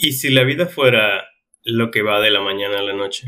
¿Y si la vida fuera lo que va de la mañana a la noche?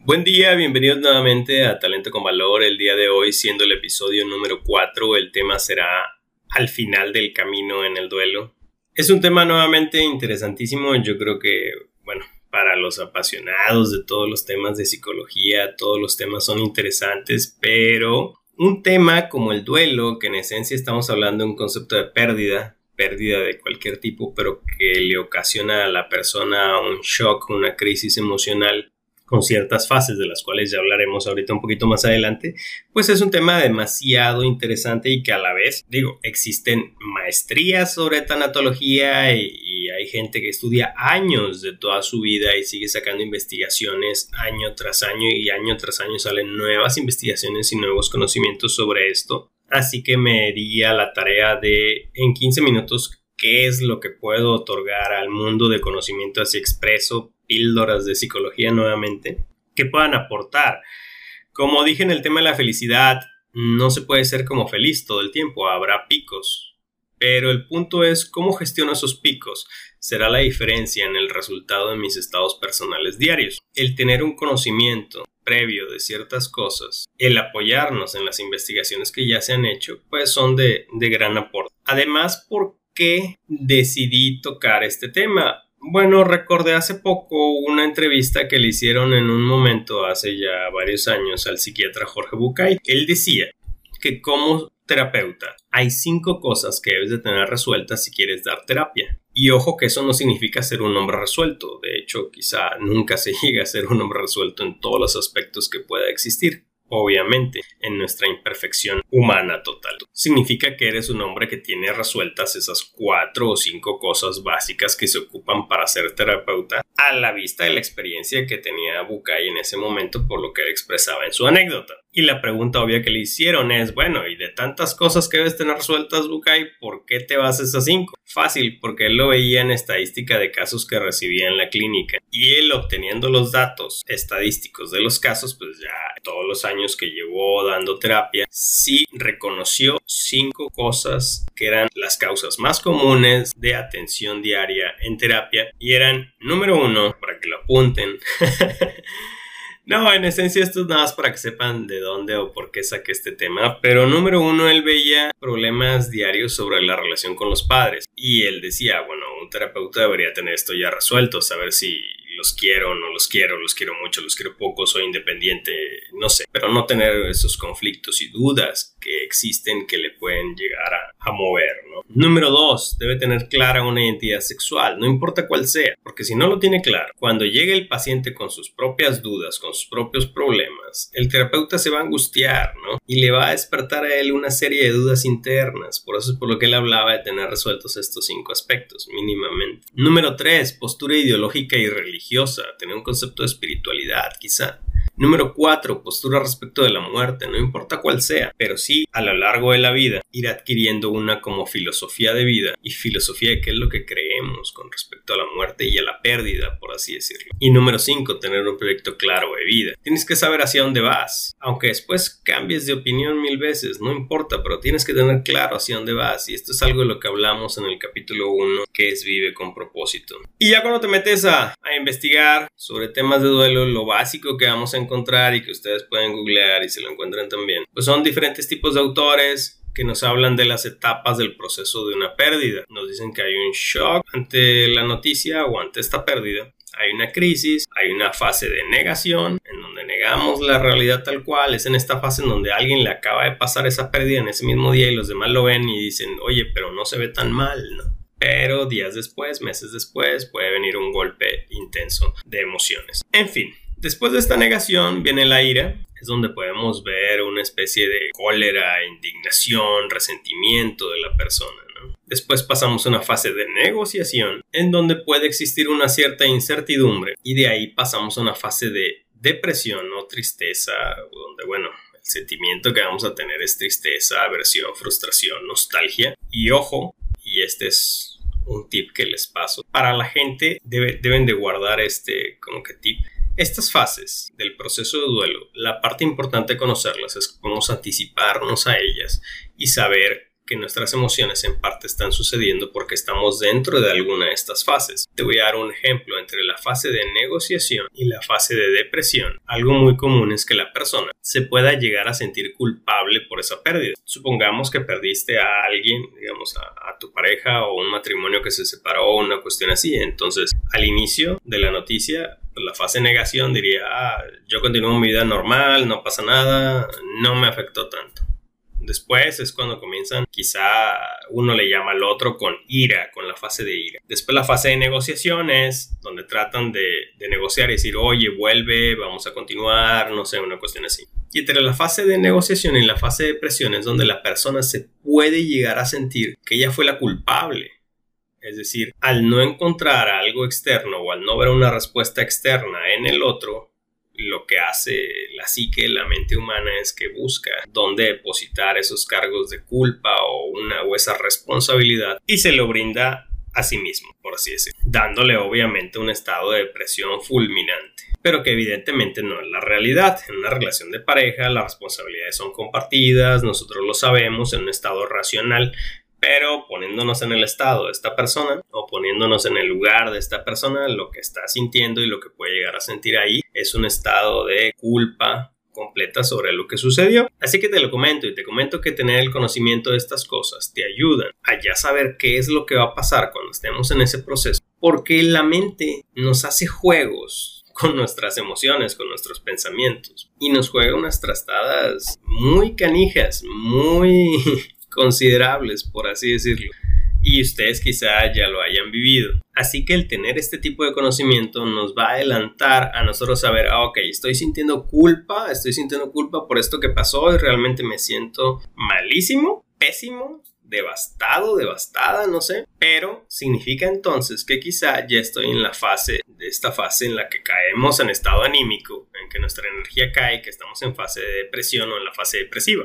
Buen día, bienvenidos nuevamente a Talento con Valor. El día de hoy, siendo el episodio número 4, el tema será al final del camino en el duelo. Es un tema nuevamente interesantísimo. Yo creo que, bueno, para los apasionados de todos los temas de psicología, todos los temas son interesantes, pero un tema como el duelo, que en esencia estamos hablando de un concepto de pérdida, pérdida de cualquier tipo, pero que le ocasiona a la persona un shock, una crisis emocional, con ciertas fases de las cuales ya hablaremos ahorita un poquito más adelante, pues es un tema demasiado interesante y que a la vez, digo, existen maestrías sobre tanatología y, hay gente que estudia años de toda su vida y sigue sacando investigaciones año tras año y año tras año salen nuevas investigaciones y nuevos conocimientos sobre esto. Así que me di a la tarea de en 15 minutos qué es lo que puedo otorgar al mundo de conocimiento así expreso píldoras de psicología nuevamente que puedan aportar. Como dije en el tema de la felicidad, no se puede ser como feliz todo el tiempo, habrá picos. Pero el punto es cómo gestiono esos picos. Será la diferencia en el resultado de mis estados personales diarios. El tener un conocimiento previo de ciertas cosas, el apoyarnos en las investigaciones que ya se han hecho, pues son de, de gran aporte. Además, ¿por qué decidí tocar este tema? Bueno, recordé hace poco una entrevista que le hicieron en un momento hace ya varios años al psiquiatra Jorge Bucay. Él decía que como terapeuta hay cinco cosas que debes de tener resueltas si quieres dar terapia. Y ojo que eso no significa ser un hombre resuelto. De hecho, quizá nunca se llegue a ser un hombre resuelto en todos los aspectos que pueda existir obviamente, en nuestra imperfección humana total. Significa que eres un hombre que tiene resueltas esas cuatro o cinco cosas básicas que se ocupan para ser terapeuta a la vista de la experiencia que tenía Bukai en ese momento por lo que él expresaba en su anécdota. Y la pregunta obvia que le hicieron es, bueno, y de tantas cosas que debes tener resueltas, Bukai, ¿por qué te vas a esas cinco? Fácil, porque él lo veía en estadística de casos que recibía en la clínica. Y él obteniendo los datos estadísticos de los casos, pues ya todos los años que llevó dando terapia, sí reconoció cinco cosas que eran las causas más comunes de atención diaria en terapia. Y eran, número uno, para que lo apunten, No, en esencia esto es nada más para que sepan de dónde o por qué saqué este tema. Pero número uno, él veía problemas diarios sobre la relación con los padres. Y él decía, bueno, un terapeuta debería tener esto ya resuelto, saber si los quiero, no los quiero, los quiero mucho, los quiero poco, soy independiente, no sé, pero no tener esos conflictos y dudas existen que le pueden llegar a, mover, ¿no? Número dos, debe tener clara una identidad sexual, no importa cuál sea, porque si no lo tiene claro, cuando llegue el paciente con sus propias dudas, con sus propios problemas, el terapeuta se va a angustiar, ¿no? Y le va a despertar a él una serie de dudas internas, por eso es por lo que él hablaba de tener resueltos estos cinco aspectos, mínimamente. Número tres, postura ideológica y religiosa tener un concepto de espiritualidad, quizá. Número 4. Postura respecto de la muerte, no importa cuál sea, pero sí a lo largo de la vida ir adquiriendo una como filosofía de vida y filosofía de qué es lo que creemos con respecto a la muerte y a la pérdida, por así decirlo. Y número 5. Tener un proyecto claro de vida. Tienes que saber hacia dónde vas, aunque después cambies de opinión mil veces, no importa, pero tienes que tener claro hacia dónde vas y esto es algo de lo que hablamos en el capítulo 1 que es vive con propósito. Y ya cuando te metes a, a investigar sobre temas de duelo, lo básico que vamos a encontrar y que ustedes pueden googlear y se lo encuentran también, pues son diferentes tipos de autores que nos hablan de las etapas del proceso de una pérdida. Nos dicen que hay un shock ante la noticia o ante esta pérdida. Hay una crisis, hay una fase de negación, en donde negamos la realidad tal cual. Es en esta fase en donde alguien le acaba de pasar esa pérdida en ese mismo día y los demás lo ven y dicen, oye, pero no se ve tan mal, ¿no? Pero días después, meses después, puede venir un golpe intenso de emociones. En fin, Después de esta negación viene la ira, es donde podemos ver una especie de cólera, indignación, resentimiento de la persona. Después pasamos a una fase de negociación, en donde puede existir una cierta incertidumbre, y de ahí pasamos a una fase de depresión o tristeza, donde, bueno, el sentimiento que vamos a tener es tristeza, aversión, frustración, nostalgia. Y ojo, y este es un tip que les paso, para la gente deben de guardar este como que tip Estas fases del proceso de duelo, la parte importante de conocerlas es cómo anticiparnos a ellas y saber que nuestras emociones en parte están sucediendo porque estamos dentro de alguna de estas fases. Te voy a dar un ejemplo entre la fase de negociación y la fase de depresión. Algo muy común es que la persona se pueda llegar a sentir culpable por esa pérdida. Supongamos que perdiste a alguien, digamos a, tu pareja o un matrimonio que se separó o una cuestión así. Entonces, al inicio de la noticia, la fase de negación diría, ah, yo continúo mi vida normal, no pasa nada, no me afectó tanto. Después es cuando comienzan, quizá uno le llama al otro con ira, con la fase de ira. Después la fase de negociaciones, donde tratan de, negociar y decir, oye, vuelve, vamos a continuar, no sé, una cuestión así. Y entre la fase de negociación y la fase de presión es donde la persona se puede llegar a sentir que ella fue la culpable. Es decir, al no encontrar algo externo o al no ver una respuesta externa en el otro, lo que hace la psique, la mente humana, es que busca dónde depositar esos cargos de culpa o una o esa responsabilidad y se lo brinda a sí mismo, por así decirlo, dándole obviamente un estado de depresión fulminante, pero que evidentemente no es la realidad. En una relación de pareja las responsabilidades son compartidas, nosotros lo sabemos en un estado racional, pero poniéndonos en el estado de esta persona o poniéndonos en el lugar de esta persona, lo que está sintiendo y lo que puede llegar a sentir ahí es un estado de culpa completa sobre lo que sucedió. Así que te lo comento y te comento que tener el conocimiento de estas cosas te ayudan a ya saber qué es lo que va a pasar cuando estemos en ese proceso, porque la mente nos hace juegos con nuestras emociones, con nuestros pensamientos y nos juega unas trastadas muy canijas, muy considerables, por así decirlo. Y ustedes quizá ya lo hayan vivido. Así que el tener este tipo de conocimiento nos va a adelantar a nosotros saber, ah, ok, estoy sintiendo culpa, estoy sintiendo culpa por esto que pasó y realmente me siento malísimo, pésimo, devastado, devastada, no sé. Pero significa entonces que quizá ya estoy en la fase, de esta fase en la que caemos en estado anímico, en que nuestra energía cae, que estamos en fase de depresión o en la fase depresiva.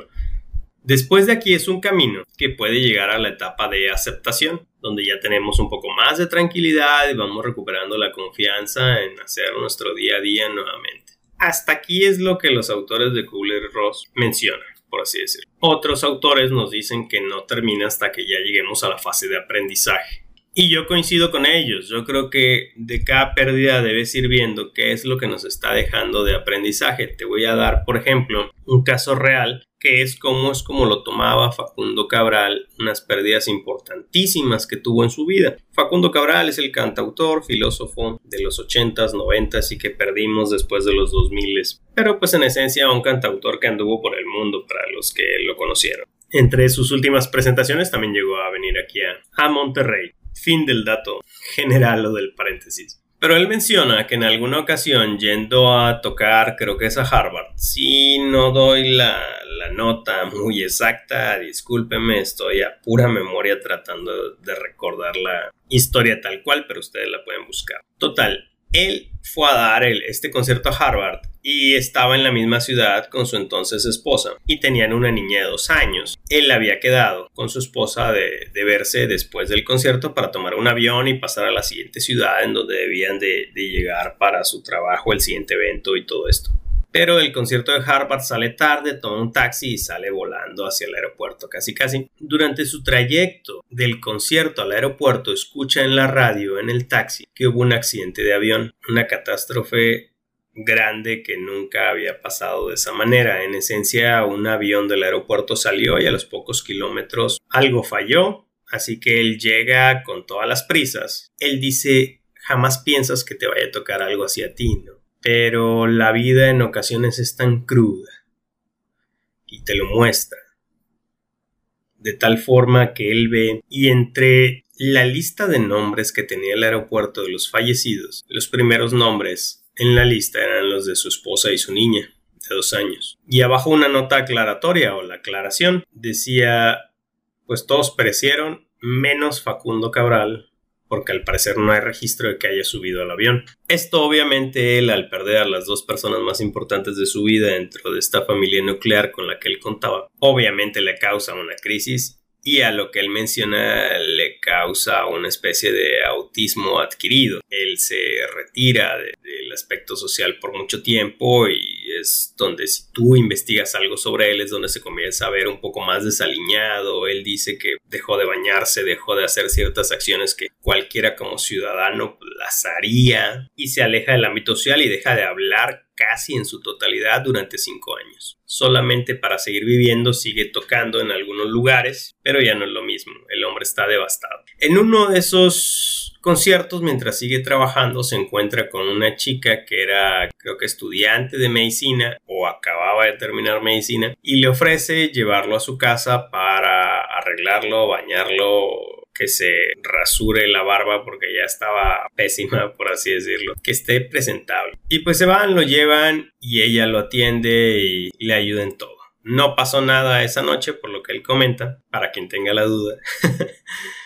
Después de aquí es un camino que puede llegar a la etapa de aceptación, donde ya tenemos un poco más de tranquilidad y vamos recuperando la confianza en hacer nuestro día a día nuevamente. Hasta aquí es lo que los autores de Kubler-Ross mencionan, por así decirlo. Otros autores nos dicen que no termina hasta que ya lleguemos a la fase de aprendizaje. Y yo coincido con ellos. Yo creo que de cada pérdida debes ir viendo qué es lo que nos está dejando de aprendizaje. Te voy a dar, por ejemplo, un caso real que es como es como lo tomaba Facundo Cabral, unas pérdidas importantísimas que tuvo en su vida. Facundo Cabral es el cantautor, filósofo de los 80s, 90s y que perdimos después de los 2000s. Pero pues en esencia un cantautor que anduvo por el mundo para los que lo conocieron. Entre sus últimas presentaciones también llegó a venir aquí a, a Monterrey. Fin del dato general o del paréntesis. Pero él menciona que en alguna ocasión yendo a tocar, creo que es a Harvard, si no doy la, la nota muy exacta, discúlpeme, estoy a pura memoria tratando de recordar la historia tal cual, pero ustedes la pueden buscar. Total, él fue a dar el, este concierto a Harvard y estaba en la misma ciudad con su entonces esposa y tenían una niña de dos años. Él había quedado con su esposa de, verse después del concierto para tomar un avión y pasar a la siguiente ciudad en donde debían de, de llegar para su trabajo, el siguiente evento y todo esto. Pero el concierto de Harvard sale tarde, toma un taxi y sale volando hacia el aeropuerto, casi casi. Durante su trayecto del concierto al aeropuerto, escucha en la radio, en el taxi, que hubo un accidente de avión, una catástrofe grande que nunca había pasado de esa manera. En esencia, un avión del aeropuerto salió y a los pocos kilómetros algo falló, así que él llega con todas las prisas. Él dice, jamás piensas que te vaya a tocar algo así ti, ¿no? Pero la vida en ocasiones es tan cruda y te lo muestra. De tal forma que él ve y entre la lista de nombres que tenía el aeropuerto de los fallecidos, los primeros nombres en la lista eran los de su esposa y su niña, de dos años. Y abajo una nota aclaratoria o la aclaración decía, pues todos perecieron menos Facundo Cabral, porque al parecer no hay registro de que haya subido al avión. Esto obviamente él al perder a las dos personas más importantes de su vida dentro de esta familia nuclear con la que él contaba, obviamente le causa una crisis y a lo que él menciona le causa una especie de autismo adquirido. Él se retira de, aspecto social por mucho tiempo y es donde si tú investigas algo sobre él es donde se comienza a ver un poco más desaliñado. Él dice que dejó de bañarse, dejó de hacer ciertas acciones que cualquiera como ciudadano las haría y se aleja del ámbito social y deja de hablar casi en su totalidad durante cinco años. Solamente para seguir viviendo sigue tocando en algunos lugares, pero ya no es lo mismo, el hombre está devastado. En uno de esos conciertos, mientras sigue trabajando, se encuentra con una chica que era, creo que estudiante de medicina o acababa de terminar medicina y le ofrece llevarlo a su casa para arreglarlo, bañarlo, que se rasure la barba porque ya estaba pésima, por así decirlo, que esté presentable. Y pues se van, lo llevan y ella lo atiende y le ayuda en todo. No pasó nada esa noche, por lo que él comenta, para quien tenga la duda.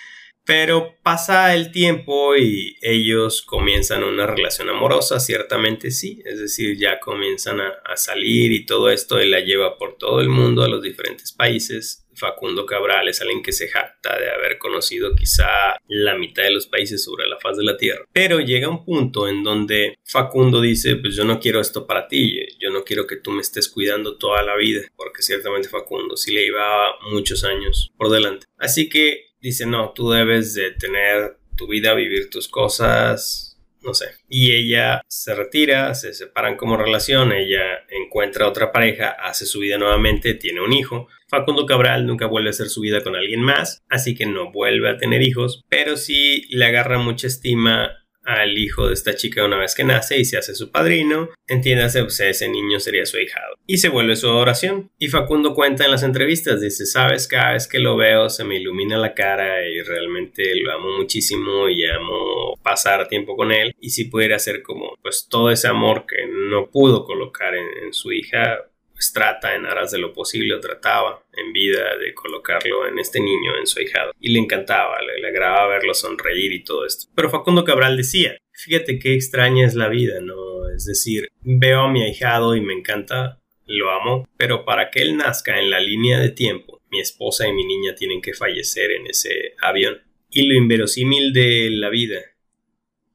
Pero pasa el tiempo y ellos comienzan una relación amorosa, ciertamente sí, es decir, ya comienzan a, salir y todo esto, él la lleva por todo el mundo, a los diferentes países. Facundo Cabral es alguien que se jacta de haber conocido quizá la mitad de los países sobre la faz de la Tierra. Pero llega un punto en donde Facundo dice, pues yo no quiero esto para ti, yo no quiero que tú me estés cuidando toda la vida, porque ciertamente Facundo sí le iba muchos años por delante. Así que dice, no, tú debes de tener tu vida, vivir tus cosas, no sé. Y ella se retira, se separan como relación, ella encuentra otra pareja, hace su vida nuevamente, tiene un hijo. Facundo Cabral nunca vuelve a hacer su vida con alguien más, así que no vuelve a tener hijos, pero sí le agarra mucha estima al hijo de esta chica una vez que nace y se hace su padrino, entiéndase, pues ese niño sería su hijado. Y se vuelve su adoración. Y Facundo cuenta en las entrevistas, dice, sabes, cada vez que lo veo se me ilumina la cara y realmente lo amo muchísimo y amo pasar tiempo con él. Y si pudiera hacer como, pues todo ese amor que no pudo colocar en su hija, pues trata en aras de lo posible o trataba en vida de colocarlo en este niño, en su hijado. Y le encantaba, le, le agradaba verlo sonreír y todo esto. Pero Facundo Cabral decía, fíjate qué extraña es la vida, ¿no? Es decir, veo a mi ahijado y me encanta, lo amo, pero para que él nazca en la línea de tiempo, mi esposa y mi niña tienen que fallecer en ese avión. Y lo inverosímil de la vida,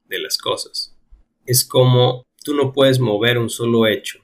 de las cosas, es como tú no puedes mover un solo hecho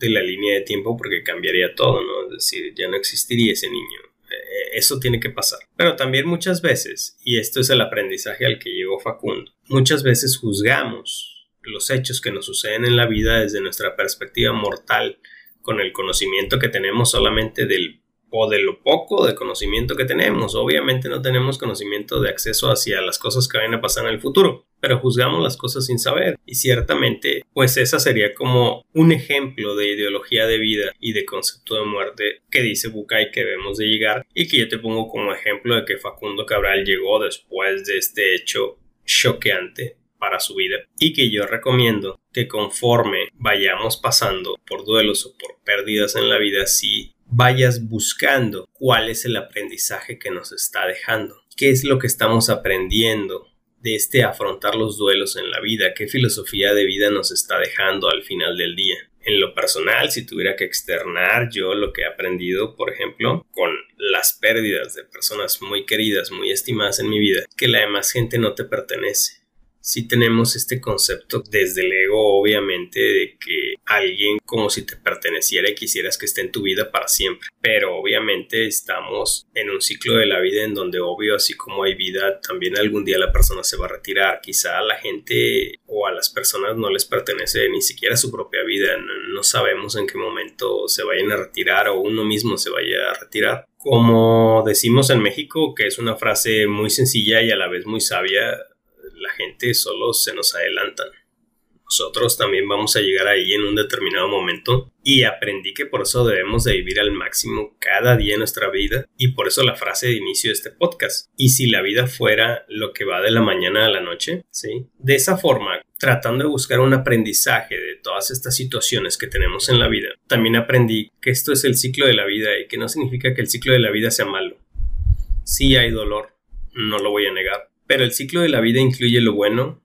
de la línea de tiempo porque cambiaría todo, ¿no? Es decir, ya no existiría ese niño. Eh, eso tiene que pasar. Pero también muchas veces, y esto es el aprendizaje al que llegó Facundo, muchas veces juzgamos los hechos que nos suceden en la vida desde nuestra perspectiva mortal, con el conocimiento que tenemos solamente del o de lo poco de conocimiento que tenemos. Obviamente no tenemos conocimiento de acceso hacia las cosas que van a pasar en el futuro, pero juzgamos las cosas sin saber. Y ciertamente, pues esa sería como un ejemplo de ideología de vida y de concepto de muerte que dice Bucay que debemos de llegar y que yo te pongo como ejemplo de que Facundo Cabral llegó después de este hecho choqueante para su vida y que yo recomiendo que conforme vayamos pasando por duelos o por pérdidas en la vida, sí vayas buscando cuál es el aprendizaje que nos está dejando, qué es lo que estamos aprendiendo de este afrontar los duelos en la vida, qué filosofía de vida nos está dejando al final del día. En lo personal, si tuviera que externar yo lo que he aprendido, por ejemplo, con las pérdidas de personas muy queridas, muy estimadas en mi vida, que la demás gente no te pertenece si tenemos este concepto desde el ego, obviamente, de que alguien como si te perteneciera y quisieras que esté en tu vida para siempre. Pero obviamente estamos en un ciclo de la vida en donde, obvio, así como hay vida, también algún día la persona se va a retirar. Quizá a la gente o a las personas no les pertenece ni siquiera su propia vida. No, sabemos en qué momento se vayan a retirar o uno mismo se vaya a retirar. Como decimos en México, que es una frase muy sencilla y a la vez muy sabia, la gente solo se nos adelantan. Nosotros también vamos a llegar ahí en un determinado momento y aprendí que por eso debemos de vivir al máximo cada día de nuestra vida y por eso la frase de inicio de este podcast. Y si la vida fuera lo que va de la mañana a la noche, ¿sí? De esa forma, tratando de buscar un aprendizaje de todas estas situaciones que tenemos en la vida, también aprendí que esto es el ciclo de la vida y que no significa que el ciclo de la vida sea malo. Sí hay dolor, no lo voy a negar, pero el ciclo de la vida incluye lo bueno,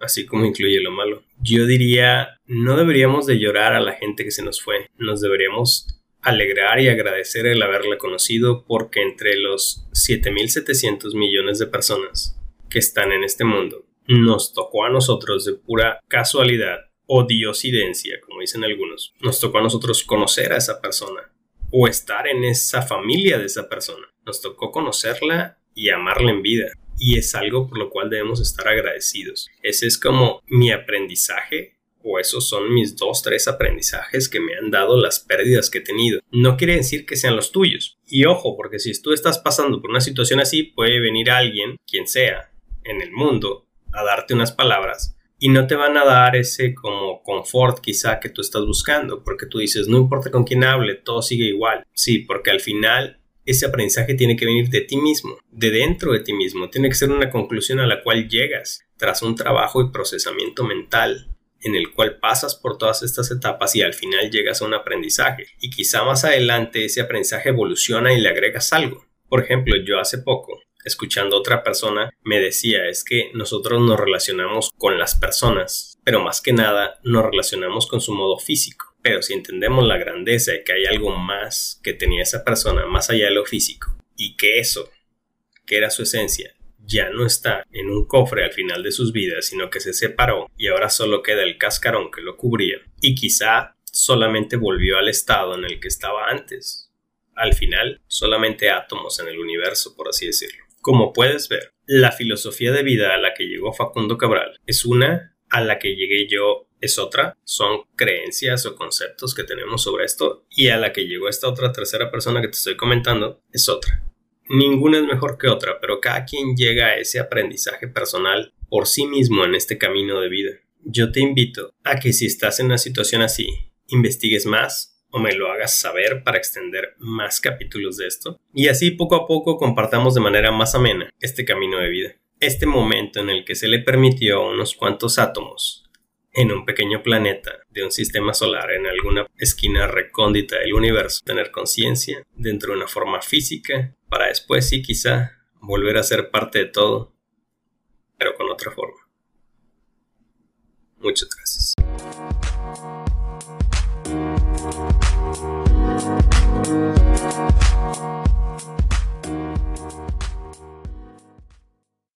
así como incluye lo malo. Yo diría, no deberíamos de llorar a la gente que se nos fue, nos deberíamos alegrar y agradecer el haberla conocido porque entre los 7.700 millones de personas que están en este mundo, nos tocó a nosotros de pura casualidad o diosidencia, como dicen algunos. Nos tocó a nosotros conocer a esa persona o estar en esa familia de esa persona. Nos tocó conocerla y amarla en vida. Y es algo por lo cual debemos estar agradecidos. Ese es como mi aprendizaje o esos son mis dos, tres aprendizajes que me han dado las pérdidas que he tenido. No quiere decir que sean los tuyos. Y ojo, porque si tú estás pasando por una situación así, puede venir alguien, quien sea, en el mundo, a darte unas palabras y no te van a dar ese como confort quizá que tú estás buscando, porque tú dices, no importa con quién hable, todo sigue igual. Sí, porque al final ese aprendizaje tiene que venir de ti mismo, de dentro de ti mismo, tiene que ser una conclusión a la cual llegas tras un trabajo y procesamiento mental en el cual pasas por todas estas etapas y al final llegas a un aprendizaje. Y quizá más adelante ese aprendizaje evoluciona y le agregas algo. Por ejemplo, yo hace poco, escuchando a otra persona, me decía es que nosotros nos relacionamos con las personas, pero más que nada nos relacionamos con su modo físico. Pero si entendemos la grandeza de que hay algo más que tenía esa persona, más allá de lo físico, y que eso, que era su esencia, ya no está en un cofre al final de sus vidas, sino que se separó y ahora solo queda el cascarón que lo cubría y quizá solamente volvió al estado en el que estaba antes. Al final, solamente átomos en el universo, por así decirlo. Como puedes ver, la filosofía de vida a la que llegó Facundo Cabral es una, a la que llegué yo es otra, son creencias o conceptos que tenemos sobre esto, y a la que llegó esta otra tercera persona que te estoy comentando es otra. Ninguna es mejor que otra, pero cada quien llega a ese aprendizaje personal por sí mismo en este camino de vida. Yo te invito a que si estás en una situación así, investigues más o me lo hagas saber para extender más capítulos de esto y así poco a poco compartamos de manera más amena este camino de vida. Este momento en el que se le permitió a unos cuantos átomos en un pequeño planeta de un sistema solar en alguna esquina recóndita del universo, tener conciencia dentro de una forma física, para después sí quizá volver a ser parte de todo, pero con otra forma. Muchas gracias.